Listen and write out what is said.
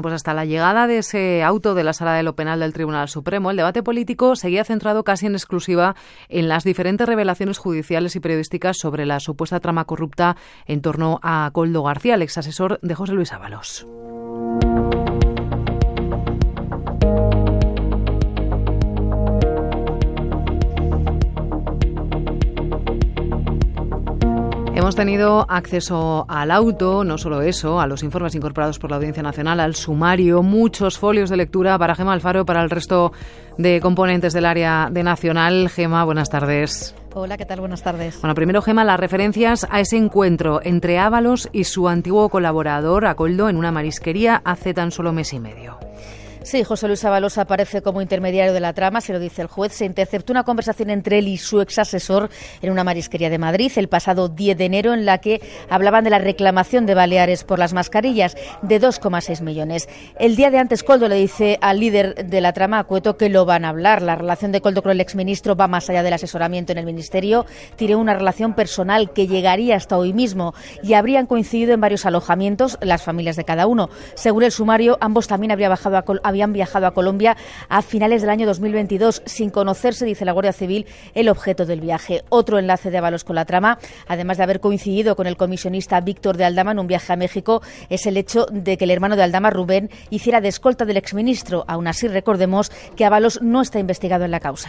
Bueno, pues hasta la llegada de ese auto de la Sala de lo Penal del Tribunal Supremo, el debate político seguía centrado casi en exclusiva en las diferentes revelaciones judiciales y periodísticas sobre la supuesta trama corrupta en torno a Coldo García, el ex asesor de José Luis Ábalos. Hemos tenido acceso al auto, no solo eso, a los informes incorporados por la Audiencia Nacional, al sumario, muchos folios de lectura para Gema Alfaro, para el resto de componentes del área de Nacional. Gema, buenas tardes. Hola, ¿qué tal? Buenas tardes. Bueno, primero, Gema, las referencias a ese encuentro entre Ábalos y su antiguo colaborador, Acoldo, en una marisquería hace tan solo mes y medio. Sí, José Luis Ábalos aparece como intermediario de la trama, se lo dice el juez. Se interceptó una conversación entre él y su ex asesor en una marisquería de Madrid el pasado 10 de enero en la que hablaban de la reclamación de Baleares por las mascarillas de 2,6 millones. El día de antes, Coldo le dice al líder de la trama, Cueto, que lo van a hablar. La relación de Coldo con el exministro va más allá del asesoramiento en el ministerio. Tiene una relación personal que llegaría hasta hoy mismo y habrían coincidido en varios alojamientos las familias de cada uno. Según el sumario, ambos también habría bajado a habían viajado a Colombia a finales del año 2022 sin conocerse, dice la Guardia Civil, el objeto del viaje. Otro enlace de avalos con la trama, además de haber coincidido con el comisionista Víctor de Aldama en un viaje a México, es el hecho de que el hermano de Aldama, Rubén, hiciera de escolta del exministro. Aún así, recordemos que Avalos no está investigado en la causa.